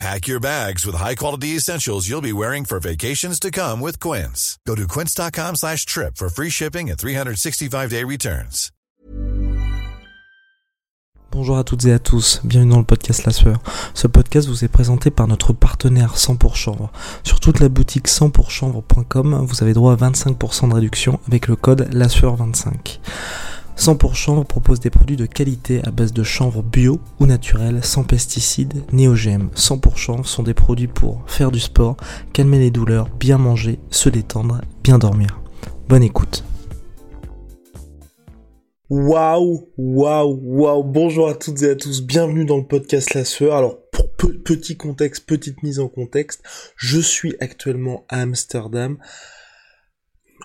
Pack your bags with high-quality essentials you'll be wearing for vacations to come with Quince. Go to quince.com slash trip for free shipping and 365-day returns. Bonjour à toutes et à tous, bienvenue dans le podcast La Sueur. Ce podcast vous est présenté par notre partenaire 100 pour chanvre. Sur toute la boutique 100 pourchanvre.com, vous avez droit à 25% de réduction avec le code La Sueur 25 100 pour chanvre propose des produits de qualité à base de chanvre bio ou naturel, sans pesticides ni OGM. 100 pour chanvre sont des produits pour faire du sport, calmer les douleurs, bien manger, se détendre, bien dormir. Bonne écoute. Waouh, waouh, waouh. Bonjour à toutes et à tous. Bienvenue dans le podcast La Sueur. Alors, pour petit contexte, petite mise en contexte, je suis actuellement à Amsterdam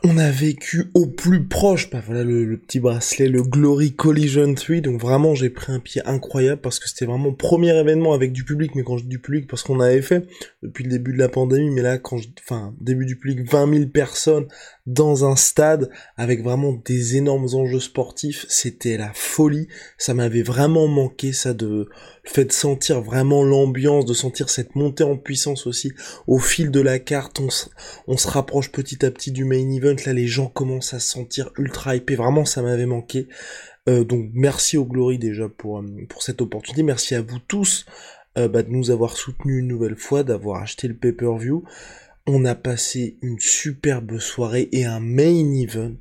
on a vécu au plus proche, bah voilà le, petit bracelet, le Glory Collision 3, donc vraiment j'ai pris un pied incroyable parce que c'était vraiment premier événement avec du public, mais quand je dis du public, parce qu'on avait fait depuis le début de la pandémie, mais là quand je, enfin début du public, 20 000 personnes dans un stade avec vraiment des énormes enjeux sportifs, c'était la folie, ça m'avait vraiment manqué ça de le fait de sentir vraiment l'ambiance, de sentir cette montée en puissance aussi au fil de la carte, on se, on se rapproche petit à petit du main event, là les gens commencent à se sentir ultra hypés, vraiment ça m'avait manqué. Euh, donc merci au Glory déjà pour, euh, pour cette opportunité, merci à vous tous euh, bah, de nous avoir soutenus une nouvelle fois, d'avoir acheté le pay-per-view. On a passé une superbe soirée et un main event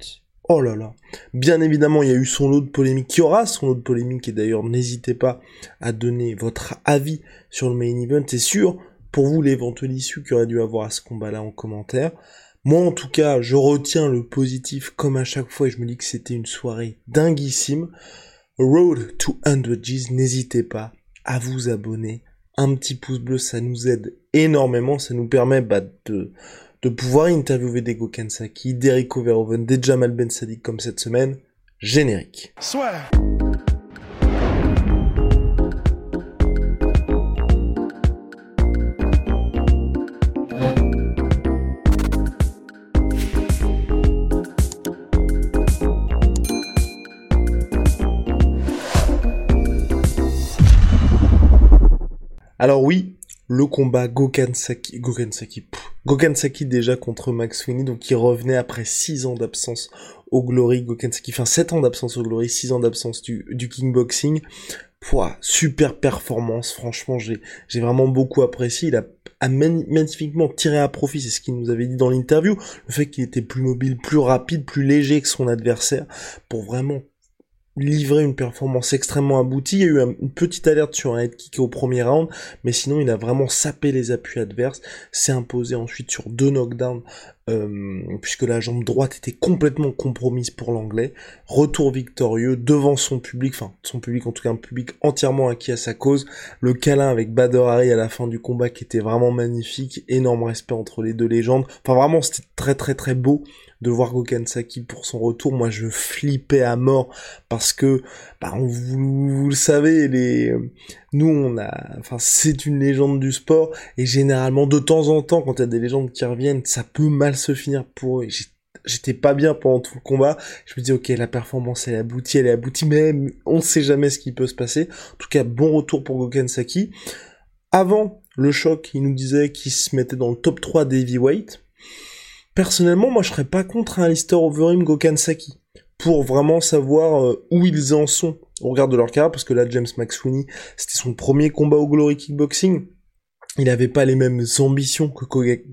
Oh là là. Bien évidemment, il y a eu son lot de polémique, qui aura son lot de polémique, et d'ailleurs, n'hésitez pas à donner votre avis sur le main event, et sur, pour vous, l'éventuel issue qu'il aurait dû avoir à ce combat-là en commentaire. Moi, en tout cas, je retiens le positif comme à chaque fois, et je me dis que c'était une soirée dinguissime. Road to 100 G's, n'hésitez pas à vous abonner. Un petit pouce bleu, ça nous aide énormément, ça nous permet bah, de de pouvoir interviewer des Gokansaki, d'Erico Verhoeven, des Jamal Ben Sadiq comme cette semaine. Générique. Soit. Alors oui, le combat Gokansaki, Gokansaki, Gokansaki déjà contre Max Sweeney, donc il revenait après 6 ans d'absence au Glory, Gokansaki, enfin 7 ans d'absence au Glory, 6 ans d'absence du, du kickboxing. Pouah, super performance, franchement j'ai j'ai vraiment beaucoup apprécié, il a magnifiquement tiré à profit, c'est ce qu'il nous avait dit dans l'interview, le fait qu'il était plus mobile, plus rapide, plus léger que son adversaire, pour vraiment livré une performance extrêmement aboutie. Il y a eu une petite alerte sur un head kick au premier round, mais sinon il a vraiment sapé les appuis adverses, s'est imposé ensuite sur deux knockdowns, euh, puisque la jambe droite était complètement compromise pour l'anglais. Retour victorieux devant son public, enfin son public en tout cas un public entièrement acquis à sa cause. Le câlin avec Bader à la fin du combat qui était vraiment magnifique, énorme respect entre les deux légendes. Enfin vraiment c'était très très très beau de voir Gokansaki pour son retour, moi je flippais à mort parce que, bah, vous, le savez, les, nous on a, enfin c'est une légende du sport et généralement de temps en temps quand il y a des légendes qui reviennent, ça peut mal se finir pour eux. J'étais pas bien pendant tout le combat. Je me dis ok la performance elle est aboutie, elle est aboutie, mais on ne sait jamais ce qui peut se passer. En tout cas bon retour pour Gokansaki. Avant le choc, il nous disait qu'il se mettait dans le top 3 des heavyweight. Personnellement, moi, je serais pas contre un Lister Overeem Gokansaki pour vraiment savoir euh, où ils en sont au regard de leur carrière, parce que là, James McSweeney, c'était son premier combat au Glory Kickboxing. Il n'avait pas les mêmes ambitions que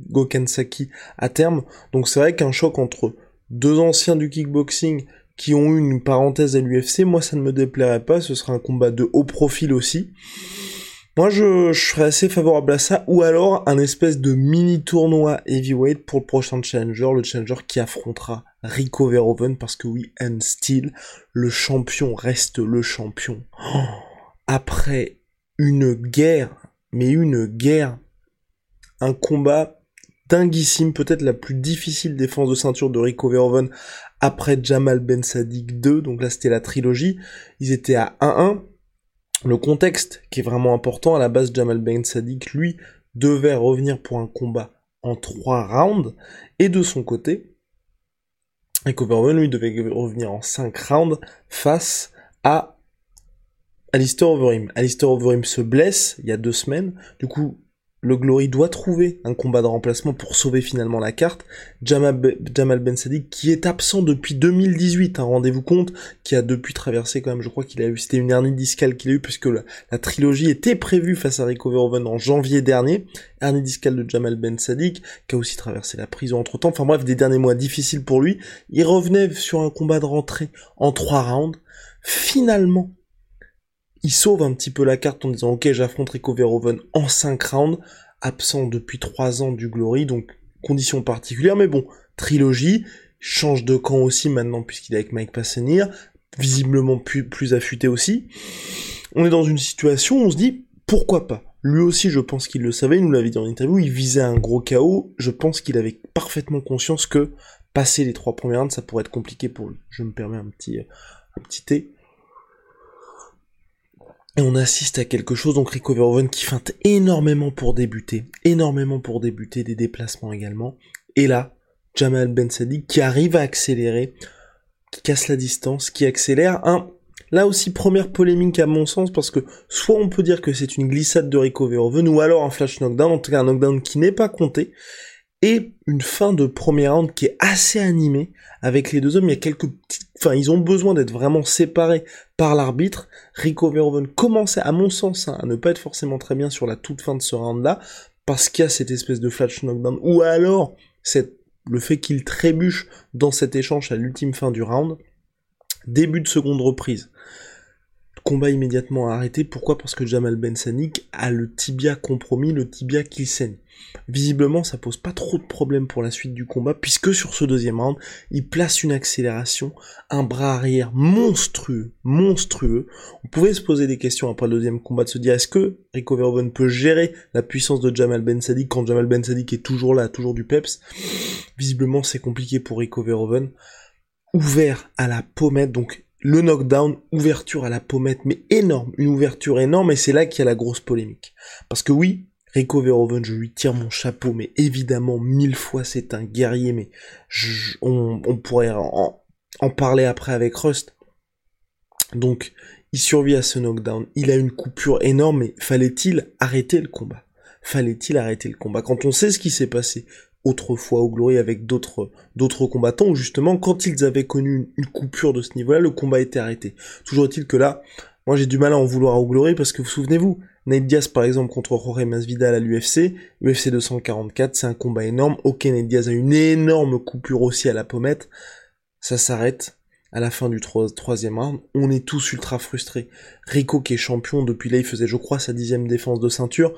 Gokansaki à terme, donc c'est vrai qu'un choc entre deux anciens du kickboxing qui ont eu une parenthèse à l'UFC, moi ça ne me déplairait pas, ce serait un combat de haut profil aussi. Moi, je, serais assez favorable à ça, ou alors un espèce de mini tournoi heavyweight pour le prochain challenger, le challenger qui affrontera Rico Verhoeven, parce que oui, and still, le champion reste le champion. après une guerre, mais une guerre, un combat dinguissime, peut-être la plus difficile défense de ceinture de Rico Verhoeven après Jamal Ben Sadiq 2, donc là c'était la trilogie, ils étaient à 1-1. Le contexte qui est vraiment important, à la base Jamal Ben Sadiq, lui, devait revenir pour un combat en 3 rounds, et de son côté, Rico Verhoeven, lui, devait revenir en 5 rounds face à Alistair Overeem. Alistair Overeem se blesse il y a deux semaines, du coup le Glory doit trouver un combat de remplacement pour sauver finalement la carte. Jamal, Ben Sadiq, qui est absent depuis 2018, hein, rendez-vous compte, qui a depuis traversé quand même, je crois qu'il a eu, c'était une hernie discale qu'il a eu, puisque la, trilogie était prévue face à Rico Verhoeven en janvier dernier. Hernie discale de Jamal Ben Sadiq, qui a aussi traversé la prison entre temps. Enfin bref, des derniers mois difficiles pour lui. Il revenait sur un combat de rentrée en trois rounds. Finalement, il sauve un petit peu la carte en disant ok j'affronte Rico Verhoeven en 5 rounds, absent depuis 3 ans du Glory, donc conditions particulières, mais bon, trilogie, change de camp aussi maintenant puisqu'il est avec Mike Passenir, visiblement plus, affûté aussi. On est dans une situation où on se dit pourquoi pas? Lui aussi, je pense qu'il le savait, il nous l'avait dit en interview, il visait un gros chaos. Je pense qu'il avait parfaitement conscience que passer les trois premières rounds, ça pourrait être compliqué pour lui. Je me permets un petit, un petit thé. Et on assiste à quelque chose, donc Rico Verhoeven qui feinte énormément pour débuter, énormément pour débuter, des déplacements également. Et là, Jamal Ben Sadiq qui arrive à accélérer, qui casse la distance, qui accélère. Là aussi première polémique à mon sens parce que soit on peut dire que c'est une glissade de Rico Verhoeven ou alors un flash knockdown, en tout cas un knockdown qui n'est pas compté et une fin de premier round qui est assez animée avec les deux hommes. Il y a quelques petites, enfin, ils ont besoin d'être vraiment séparés par l'arbitre. Rico Verhoeven commençait, à mon sens, hein, à ne pas être forcément très bien sur la toute fin de ce round-là, parce qu'il y a cette espèce de flash knockdown, ou alors le fait qu'il trébuche dans cet échange à l'ultime fin du round. Début de seconde reprise combat immédiatement arrêté. Pourquoi? Parce que Jamal Ben Sanik a le tibia compromis, le tibia qui saigne. Visiblement, ça pose pas trop de problèmes pour la suite du combat, puisque sur ce deuxième round, il place une accélération, un bras arrière monstrueux, monstrueux. On pouvait se poser des questions après le deuxième combat, de se dire est-ce que Rico Verhoeven peut gérer la puissance de Jamal Ben Sadik quand Jamal Ben Sadik est toujours là, toujours du peps? Visiblement, c'est compliqué pour Rico Verhoeven. Ouvert à la pommette, donc le knockdown, ouverture à la pommette, mais énorme, une ouverture énorme, et c'est là qu'il y a la grosse polémique. Parce que oui, Rico Verhoeven, je lui tire mon chapeau, mais évidemment, mille fois, c'est un guerrier, mais on, pourrait en, en, parler après avec Rust. Donc, il survit à ce knockdown, il a une coupure énorme, mais fallait-il arrêter le combat? Fallait-il arrêter le combat? Quand on sait ce qui s'est passé, autrefois au Glory avec d'autres combattants où justement quand ils avaient connu une, coupure de ce niveau-là, le combat était arrêté. Toujours est-il que là, moi j'ai du mal à en vouloir au Glory parce que vous souvenez-vous, Nate Diaz par exemple contre Jorge Masvidal à l'UFC, UFC 244, c'est un combat énorme. Ok, Nate Diaz a une énorme coupure aussi à la pommette, ça s'arrête à la fin du troisième round, on est tous ultra frustrés. Rico qui est champion depuis là, il faisait je crois sa dixième défense de ceinture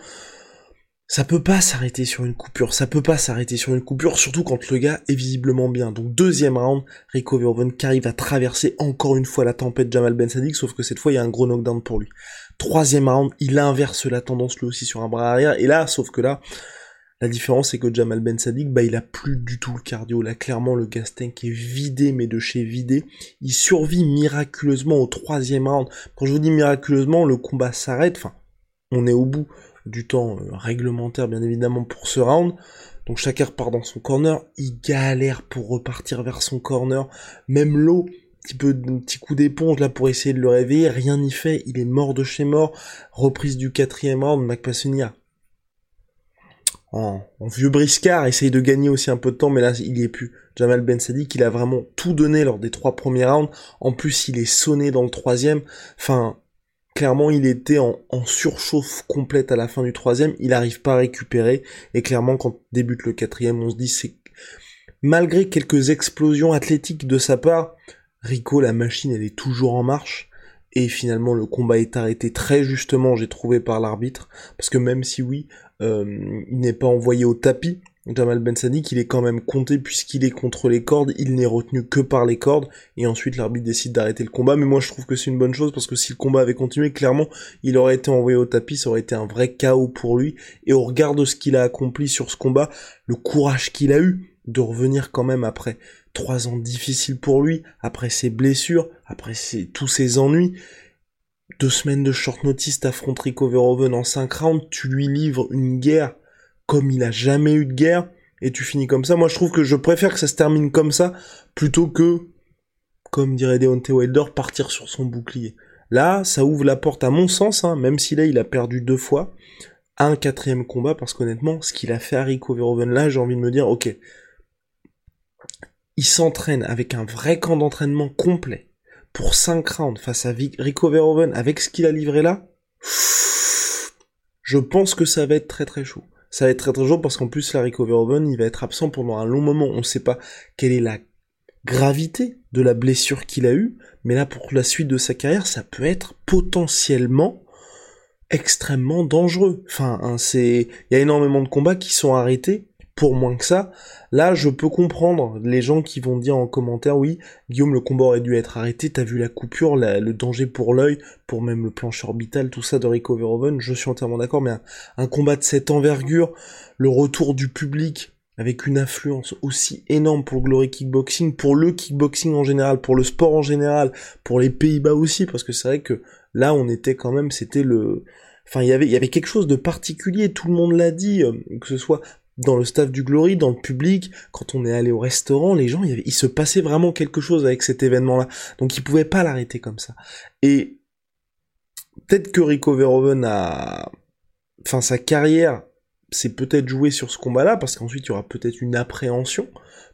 ça peut pas s'arrêter sur une coupure, ça peut pas s'arrêter sur une coupure, surtout quand le gars est visiblement bien. Donc deuxième round, Rico Verhoeven qui arrive à traverser encore une fois la tempête Jamal Ben Sadik, sauf que cette fois il y a un gros knockdown pour lui. Troisième round, il inverse la tendance lui aussi sur un bras arrière, et là, sauf que là, la différence c'est que Jamal Ben Sadik, bah il a plus du tout le cardio, là clairement le gas tank est vidé, mais de chez vidé. Il survit miraculeusement au troisième round. Quand je vous dis miraculeusement, le combat s'arrête, enfin, on est au bout du temps euh, réglementaire bien évidemment pour ce round. Donc chacun repart dans son corner, il galère pour repartir vers son corner, même l'eau, un petit coup d'éponge là pour essayer de le réveiller, rien n'y fait, il est mort de chez mort. Reprise du quatrième round, McPassonia en, en, vieux briscard, essaye de gagner aussi un peu de temps, mais là il y est plus. Jamal Ben Sadi il a vraiment tout donné lors des trois premiers rounds. En plus, il est sonné dans le troisième. Enfin, clairement il était en, surchauffe complète à la fin du troisième, il n'arrive pas à récupérer, et clairement quand débute le quatrième, on se dit c'est malgré quelques explosions athlétiques de sa part, Rico la machine elle est toujours en marche, et finalement le combat est arrêté très justement j'ai trouvé par l'arbitre, parce que même si oui, euh, il n'est pas envoyé au tapis, Jamal Ben Sadiq, il est quand même compté puisqu'il est contre les cordes, il n'est retenu que par les cordes, et ensuite l'arbitre décide d'arrêter le combat, mais moi je trouve que c'est une bonne chose parce que si le combat avait continué, clairement, il aurait été envoyé au tapis, ça aurait été un vrai chaos pour lui, et au regard de ce qu'il a accompli sur ce combat, le courage qu'il a eu de revenir quand même après trois ans difficiles pour lui, après ses blessures, après tous ses ennuis, deux semaines de short notice, t'affrontes Rico Verhoeven en cinq rounds, tu lui livres une guerre comme il a jamais eu de guerre, et tu finis comme ça. Moi, je trouve que je préfère que ça se termine comme ça, plutôt que, comme dirait Deontay Wilder, partir sur son bouclier. Là, ça ouvre la porte, à mon sens, hein, même si là, il a perdu deux fois, à un quatrième combat, parce qu'honnêtement, ce qu'il a fait à Rico Verhoeven, là, j'ai envie de me dire, ok, il s'entraîne avec un vrai camp d'entraînement complet, pour 5 rounds face à Rico Verhoeven, avec ce qu'il a livré là, je pense que ça va être très très chaud ça va être très très parce qu'en plus, Larry Verhoeven, il va être absent pendant un long moment. On ne sait pas quelle est la gravité de la blessure qu'il a eue, mais là, pour la suite de sa carrière, ça peut être potentiellement extrêmement dangereux. Enfin, hein, c'est, il y a énormément de combats qui sont arrêtés pour moins que ça. Là, je peux comprendre les gens qui vont dire en commentaire, oui, Guillaume, le combat aurait dû être arrêté, t'as vu la coupure, le danger pour l'œil, pour même le plancher orbital, tout ça de Rico Verhoeven, je suis entièrement d'accord, mais un, combat de cette envergure, le retour du public, avec une influence aussi énorme pour le Glory Kickboxing, pour le kickboxing en général, pour le sport en général, pour les Pays-Bas aussi, parce que c'est vrai que là, on était quand même, c'était le, enfin, il y avait, il y avait quelque chose de particulier, tout le monde l'a dit, euh, que ce soit dans le staff du Glory, dans le public, quand on est allé au restaurant, les gens, il, se passait vraiment quelque chose avec cet événement-là. Donc ils pouvaient pas l'arrêter comme ça. Et peut-être que Rico Verhoeven a, enfin sa carrière s'est peut-être joué sur ce combat-là, parce qu'ensuite il y aura peut-être une appréhension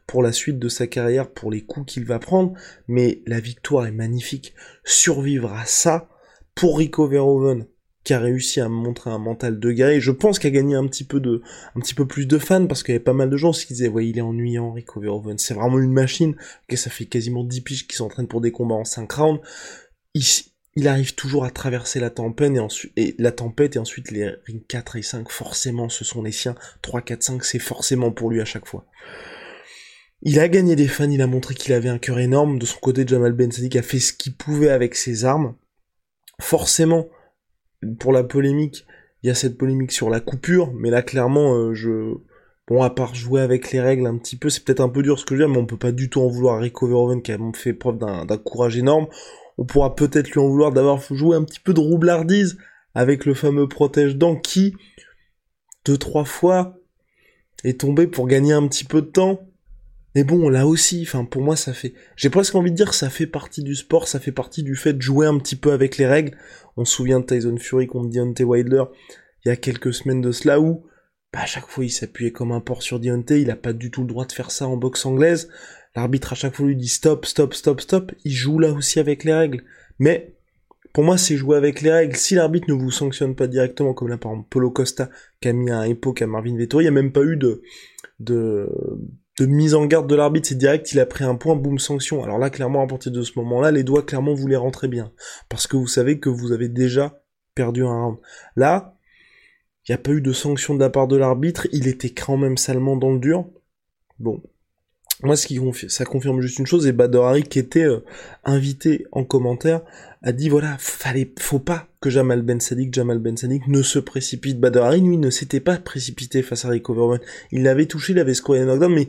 pour la suite de sa carrière, pour les coups qu'il va prendre, mais la victoire est magnifique. Survivre à ça, pour Rico Verhoeven, qui a réussi à montrer un mental de gars et je pense qu'il a gagné un petit peu de un petit peu plus de fans parce qu'il y avait pas mal de gens qui disaient ouais il est ennuyant Rico Verhoeven c'est vraiment une machine que ça fait quasiment 10 piges qui s'entraînent pour des combats en 5 rounds il, il arrive toujours à traverser la tempête et ensuite la tempête et ensuite les rings 4 et 5 forcément ce sont les siens 3 4 5 c'est forcément pour lui à chaque fois il a gagné des fans, il a montré qu'il avait un cœur énorme. De son côté, Jamal Ben Sadiq a fait ce qu'il pouvait avec ses armes. Forcément, pour la polémique, il y a cette polémique sur la coupure, mais là clairement, euh, je bon à part jouer avec les règles un petit peu, c'est peut-être un peu dur ce que je dis, mais on peut pas du tout en vouloir à Rico Verhoeven qui a fait preuve d'un courage énorme. On pourra peut-être lui en vouloir d'avoir joué un petit peu de roublardise avec le fameux protège-dents qui deux trois fois est tombé pour gagner un petit peu de temps mais bon, là aussi, enfin pour moi ça fait, j'ai presque envie de dire ça fait partie du sport, ça fait partie du fait de jouer un petit peu avec les règles. On se souvient de Tyson Fury contre Deontay Wilder il y a quelques semaines de cela où, bah, à chaque fois il s'appuyait comme un porc sur Deontay, il a pas du tout le droit de faire ça en boxe anglaise. L'arbitre à chaque fois lui dit stop, stop, stop, stop. Il joue là aussi avec les règles. Mais pour moi, c'est jouer avec les règles. Si l'arbitre ne vous sanctionne pas directement, comme là par exemple Polo Costa qui a mis un époque à Marvin Vettori, il n'y a même pas eu de, de, de mise en garde de l'arbitre, c'est direct, il a pris un point, boum, sanction. Alors là, clairement, à partir de ce moment-là, les doigts, clairement, vous les rentrez bien. Parce que vous savez que vous avez déjà perdu un round. Là, il n'y a pas eu de sanction de la part de l'arbitre, il était quand même salement dans le dur. Bon. Moi, ce qui ça confirme juste une chose, et Badr qui était euh, invité en commentaire, a dit voilà, fallait, faut pas que Jamal Ben Sadiq, Jamal Ben Sadiq ne se précipite. Badr Hari, lui, ne s'était pas précipité face à Rico Verhoeven. Il l'avait touché, il avait scoré un knockdown, mais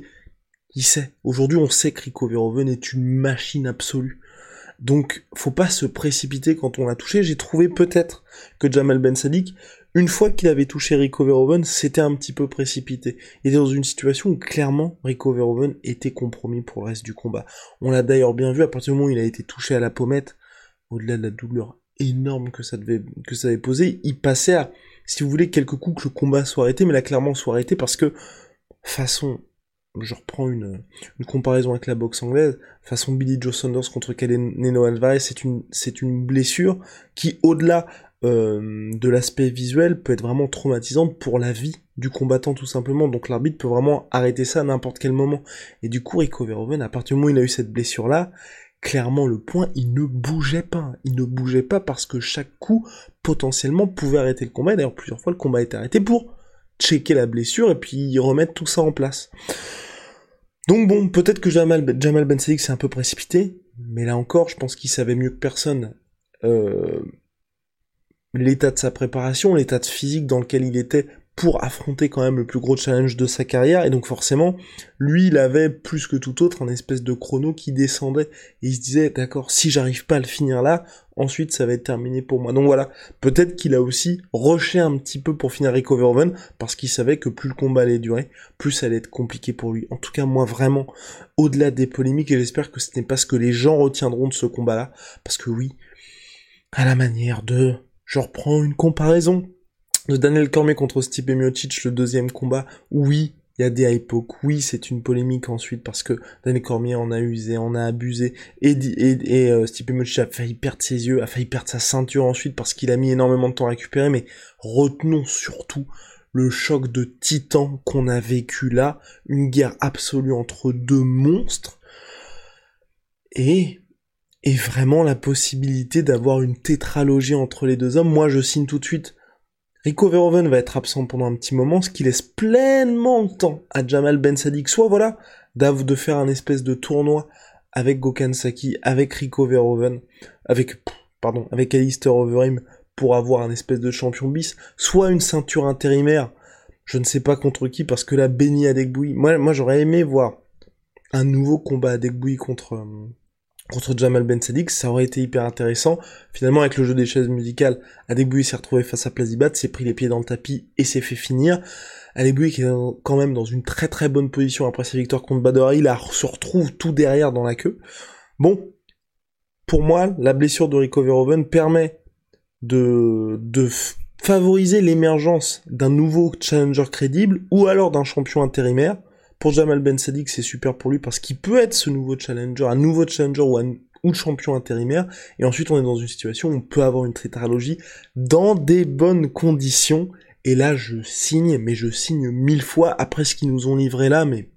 il sait. Aujourd'hui, on sait que Rico Verhoeven est une machine absolue. Donc, faut pas se précipiter quand on l'a touché. J'ai trouvé peut-être que Jamal Ben Sadiq, une fois qu'il avait touché Rico Verhoeven, c'était un petit peu précipité. Il était dans une situation où clairement Rico Verhoeven était compromis pour le reste du combat. On l'a d'ailleurs bien vu à partir du moment où il a été touché à la pommette, au-delà de la douleur énorme que ça que ça avait posé, il passait à, si vous voulez, quelques coups que le combat soit arrêté, mais là clairement soit arrêté parce que façon je reprends une, comparaison avec la boxe anglaise, façon Billy Joe Saunders contre Neno Alvarez, c'est une, c'est une blessure qui, au-delà euh, de l'aspect visuel, peut être vraiment traumatisante pour la vie du combattant tout simplement. Donc l'arbitre peut vraiment arrêter ça à n'importe quel moment. Et du coup, Rico Verhoeven, à partir du moment où il a eu cette blessure-là, clairement le point, il ne bougeait pas. Il ne bougeait pas parce que chaque coup, potentiellement, pouvait arrêter le combat. D'ailleurs, plusieurs fois, le combat a été arrêté pour checker la blessure et puis remettre tout ça en place. Donc bon, peut-être que Jamal, Jamal Ben Sadik s'est un peu précipité, mais là encore, je pense qu'il savait mieux que personne euh, l'état de sa préparation, l'état de physique dans lequel il était pour affronter quand même le plus gros challenge de sa carrière, et donc forcément, lui, il avait plus que tout autre un espèce de chrono qui descendait, et il se disait, d'accord, si j'arrive pas à le finir là, ensuite ça va être terminé pour moi. Donc voilà, peut-être qu'il a aussi rushé un petit peu pour finir Rico Verhoeven, parce qu'il savait que plus le combat allait durer, plus ça allait être compliqué pour lui. En tout cas, moi vraiment, au-delà des polémiques, et j'espère que ce n'est pas ce que les gens retiendront de ce combat-là, parce que oui, à la manière de... Je reprends une comparaison de Daniel Cormier contre Stipe Miocic, le deuxième combat, oui, il y a des hypos, oui, c'est une polémique ensuite parce que Daniel Cormier en a usé, en a abusé, et, et, et euh, Stipe Miocic a failli perdre ses yeux, a failli perdre sa ceinture ensuite parce qu'il a mis énormément de temps à récupérer, mais retenons surtout le choc de titan qu'on a vécu là, une guerre absolue entre deux monstres, et et vraiment la possibilité d'avoir une tétralogie entre les deux hommes. Moi, je signe tout de suite Rico Verhoeven va être absent pendant un petit moment, ce qui laisse pleinement le temps à Jamal Ben Sadik, soit voilà, de faire un espèce de tournoi avec Gokhan Saki, avec Rico Verhoeven, avec, pardon, avec Alistair Overeem pour avoir un espèce de champion bis, soit une ceinture intérimaire, je ne sais pas contre qui, parce que là, Benny Adekboui, moi, moi j'aurais aimé voir un nouveau combat Adekboui contre, euh, contre Jamal Ben Sadik, ça aurait été hyper intéressant. Finalement, avec le jeu des chaises musicales, Adegboui s'est retrouvé face à Plazibat, s'est pris les pieds dans le tapis et s'est fait finir. Adegboui qui est quand même dans une très très bonne position après sa victoire contre Badori, il se retrouve tout derrière dans la queue. Bon, pour moi, la blessure de Rico Verhoeven permet de favoriser l'émergence d'un nouveau challenger crédible ou alors d'un champion intérimaire pour Jamal Ben Sadik, c'est super pour lui parce qu'il peut être ce nouveau challenger, un nouveau challenger ou champion intérimaire, et ensuite on est dans une situation où on peut avoir une tétralogie dans des bonnes conditions, et là je signe, mais je signe mille fois après ce qu'ils nous ont livré là, mais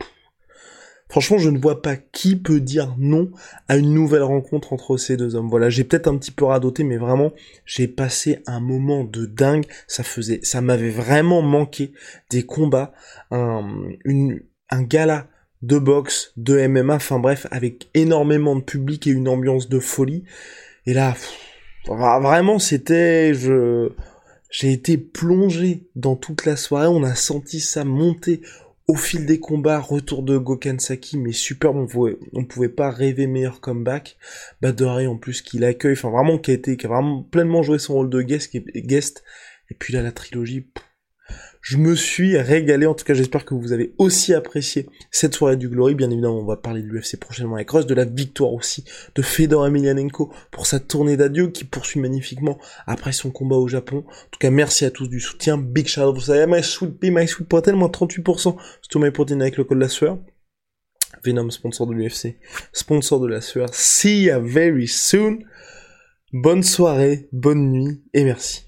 franchement je ne vois pas qui peut dire non à une nouvelle rencontre entre ces deux hommes. Voilà, j'ai peut-être un petit peu radoté, mais vraiment j'ai passé un moment de dingue, ça faisait, ça m'avait vraiment manqué des combats, un, une, un gala de boxe, de MMA, enfin bref, avec énormément de public et une ambiance de folie. Et là, vraiment, c'était, je, j'ai été plongé dans toute la soirée. On a senti ça monter au fil des combats. Retour de Gokansaki, mais super. On pouvait, on pouvait pas rêver meilleur comeback. Badori en plus qui l'accueille, enfin vraiment qui a été, qui a vraiment pleinement joué son rôle de guest. guest. Et puis là, la trilogie. Je me suis régalé, en tout cas j'espère que vous avez aussi apprécié cette soirée du Glory. Bien évidemment, on va parler de l'UFC prochainement avec Russ, de la victoire aussi de Fedor Emelianenko pour sa tournée d'adieu qui poursuit magnifiquement après son combat au Japon. En tout cas, merci à tous du soutien. Big shout out, vous savez, my sweet my sweet protein, moins 38% sur my protein avec le code de la sueur. Venom, sponsor de l'UFC, sponsor de la sueur. See ya very soon. Bonne soirée, bonne nuit et merci.